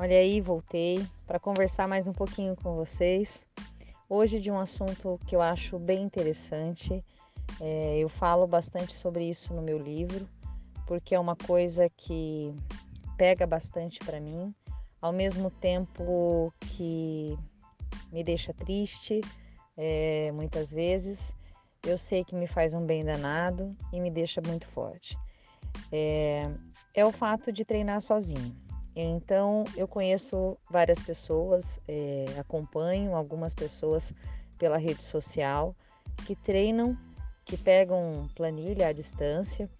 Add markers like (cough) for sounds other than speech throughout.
Olha aí, voltei para conversar mais um pouquinho com vocês. Hoje de um assunto que eu acho bem interessante é, eu falo bastante sobre isso no meu livro, porque é uma coisa que pega bastante para mim, ao mesmo tempo que me deixa triste, é, muitas vezes. Eu sei que me faz um bem danado e me deixa muito forte. É, é o fato de treinar sozinho. Então, eu conheço várias pessoas, é, acompanho algumas pessoas pela rede social que treinam que pegam planilha à distância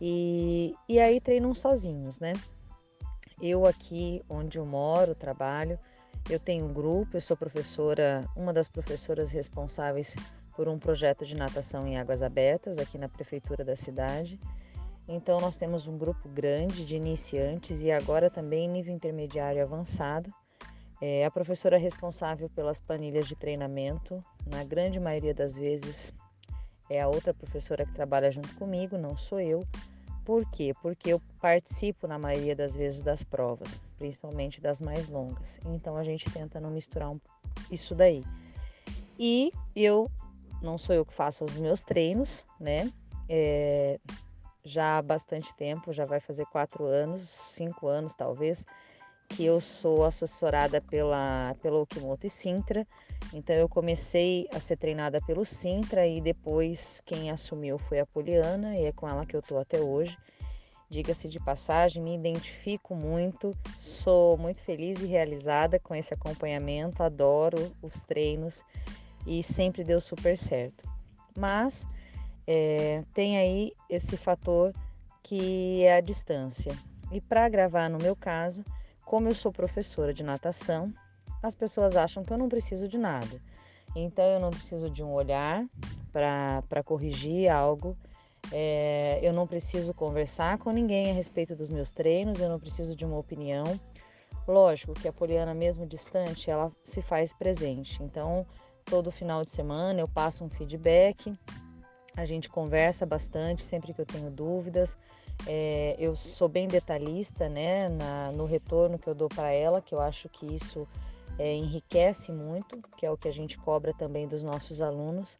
e, e aí treinam sozinhos, né? Eu aqui onde eu moro, trabalho, eu tenho um grupo, eu sou professora, uma das professoras responsáveis por um projeto de natação em águas abertas aqui na prefeitura da cidade. Então nós temos um grupo grande de iniciantes e agora também nível intermediário avançado. É a professora responsável pelas planilhas de treinamento, na grande maioria das vezes é a outra professora que trabalha junto comigo, não sou eu. Por quê? Porque eu participo na maioria das vezes das provas, principalmente das mais longas. Então a gente tenta não misturar um, isso daí. E eu não sou eu que faço os meus treinos, né? É, já há bastante tempo, já vai fazer quatro anos, cinco anos talvez, que eu sou assessorada pela, pela Okimoto e Sintra. Então eu comecei a ser treinada pelo Sintra e depois quem assumiu foi a Poliana e é com ela que eu estou até hoje. Diga-se de passagem, me identifico muito, sou muito feliz e realizada com esse acompanhamento, adoro os treinos e sempre deu super certo. Mas é, tem aí esse fator que é a distância. E para gravar no meu caso, como eu sou professora de natação, as pessoas acham que eu não preciso de nada. Então eu não preciso de um olhar para corrigir algo. É, eu não preciso conversar com ninguém a respeito dos meus treinos, eu não preciso de uma opinião. Lógico que a Poliana, mesmo distante, ela se faz presente. Então, todo final de semana eu passo um feedback, a gente conversa bastante sempre que eu tenho dúvidas. É, eu sou bem detalhista né, na, no retorno que eu dou para ela, que eu acho que isso é, enriquece muito, que é o que a gente cobra também dos nossos alunos.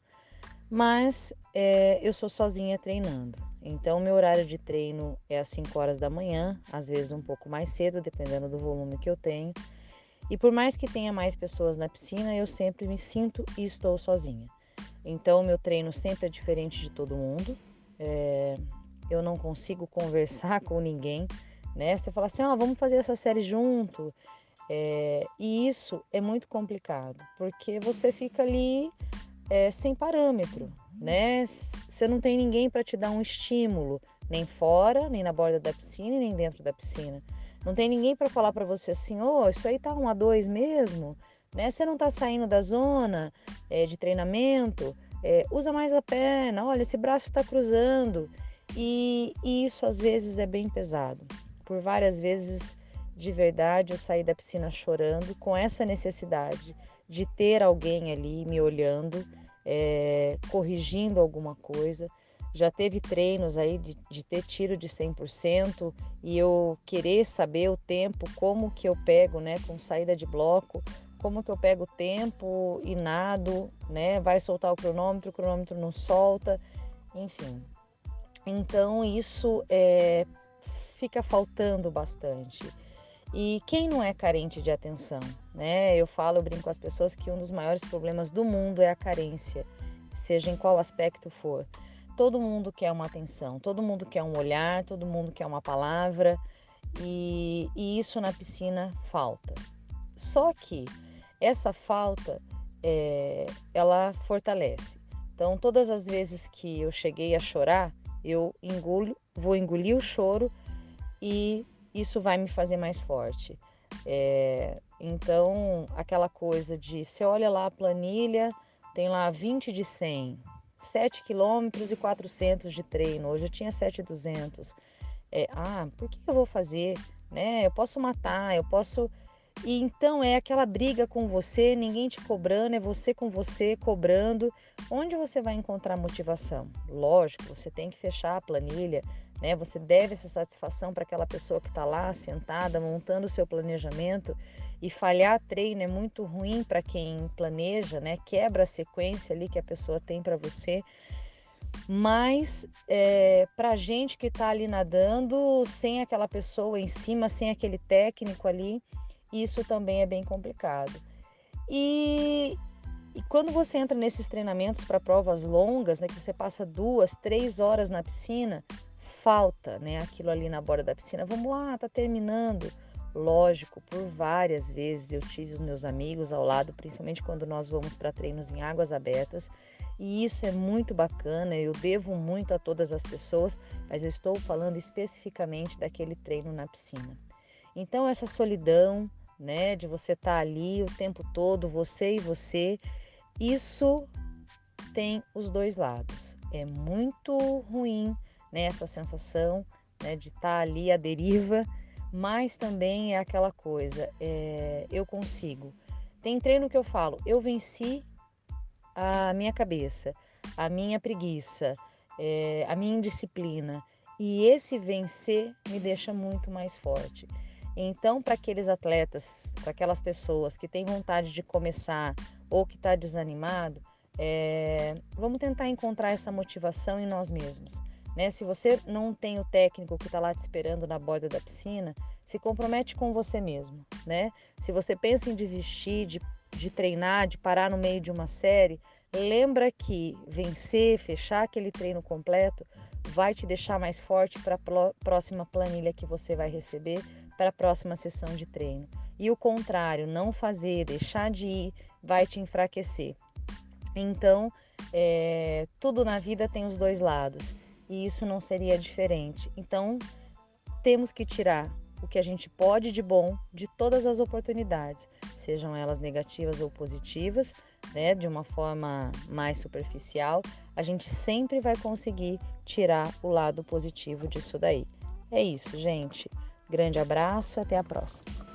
Mas é, eu sou sozinha treinando, então meu horário de treino é às 5 horas da manhã, às vezes um pouco mais cedo, dependendo do volume que eu tenho. E por mais que tenha mais pessoas na piscina, eu sempre me sinto e estou sozinha. Então meu treino sempre é diferente de todo mundo. É, eu não consigo conversar (laughs) com ninguém, né? Você fala assim, ó, oh, vamos fazer essa série junto. É, e isso é muito complicado, porque você fica ali é, sem parâmetro, né? Você não tem ninguém para te dar um estímulo, nem fora, nem na borda da piscina, nem dentro da piscina. Não tem ninguém para falar para você assim, oh, isso aí tá um a dois mesmo, né? Você não tá saindo da zona é, de treinamento, é, usa mais a perna, olha, esse braço está cruzando. E, e isso às vezes é bem pesado. Por várias vezes, de verdade, eu saí da piscina chorando com essa necessidade de ter alguém ali me olhando, é, corrigindo alguma coisa. Já teve treinos aí de, de ter tiro de 100% e eu querer saber o tempo, como que eu pego, né, com saída de bloco, como que eu pego o tempo e nado, né, vai soltar o cronômetro, o cronômetro não solta, enfim. Então isso é, fica faltando bastante. E quem não é carente de atenção, né? Eu falo, eu brinco com as pessoas que um dos maiores problemas do mundo é a carência, seja em qual aspecto for. Todo mundo quer uma atenção, todo mundo quer um olhar, todo mundo quer uma palavra, e, e isso na piscina falta. Só que essa falta, é, ela fortalece. Então, todas as vezes que eu cheguei a chorar, eu engulo, vou engolir o choro e isso vai me fazer mais forte. É, Então, aquela coisa de você olha lá a planilha, tem lá 20 de 100, 7 quilômetros e 400 de treino. Hoje eu tinha 7,200. É, ah, por que eu vou fazer? Né? Eu posso matar, eu posso. E então é aquela briga com você, ninguém te cobrando, é você com você cobrando. Onde você vai encontrar motivação? Lógico, você tem que fechar a planilha, né? Você deve essa satisfação para aquela pessoa que está lá sentada montando o seu planejamento e falhar treino é muito ruim para quem planeja, né? Quebra a sequência ali que a pessoa tem para você. Mas é, para gente que está ali nadando sem aquela pessoa em cima, sem aquele técnico ali, isso também é bem complicado. E, e quando você entra nesses treinamentos para provas longas, né, que você passa duas, três horas na piscina, falta, né, aquilo ali na borda da piscina. Vamos lá, tá terminando. Lógico, por várias vezes eu tive os meus amigos ao lado, principalmente quando nós vamos para treinos em águas abertas, e isso é muito bacana. Eu devo muito a todas as pessoas, mas eu estou falando especificamente daquele treino na piscina. Então essa solidão, né, de você estar tá ali o tempo todo, você e você, isso tem os dois lados. É muito ruim né, essa sensação né, de estar tá ali à deriva, mas também é aquela coisa, é, eu consigo. Tem treino que eu falo, eu venci a minha cabeça, a minha preguiça, é, a minha indisciplina, e esse vencer me deixa muito mais forte. Então, para aqueles atletas, para aquelas pessoas que têm vontade de começar ou que está desanimado, é, vamos tentar encontrar essa motivação em nós mesmos. Né? Se você não tem o técnico que está lá te esperando na borda da piscina, se compromete com você mesmo. Né? Se você pensa em desistir de, de treinar, de parar no meio de uma série, lembra que vencer, fechar aquele treino completo, vai te deixar mais forte para a próxima planilha que você vai receber, para a próxima sessão de treino. E o contrário, não fazer, deixar de ir, vai te enfraquecer. Então, é, tudo na vida tem os dois lados e isso não seria diferente. Então, temos que tirar o que a gente pode de bom de todas as oportunidades, sejam elas negativas ou positivas, né, de uma forma mais superficial, a gente sempre vai conseguir tirar o lado positivo disso daí. É isso, gente. Grande abraço, até a próxima.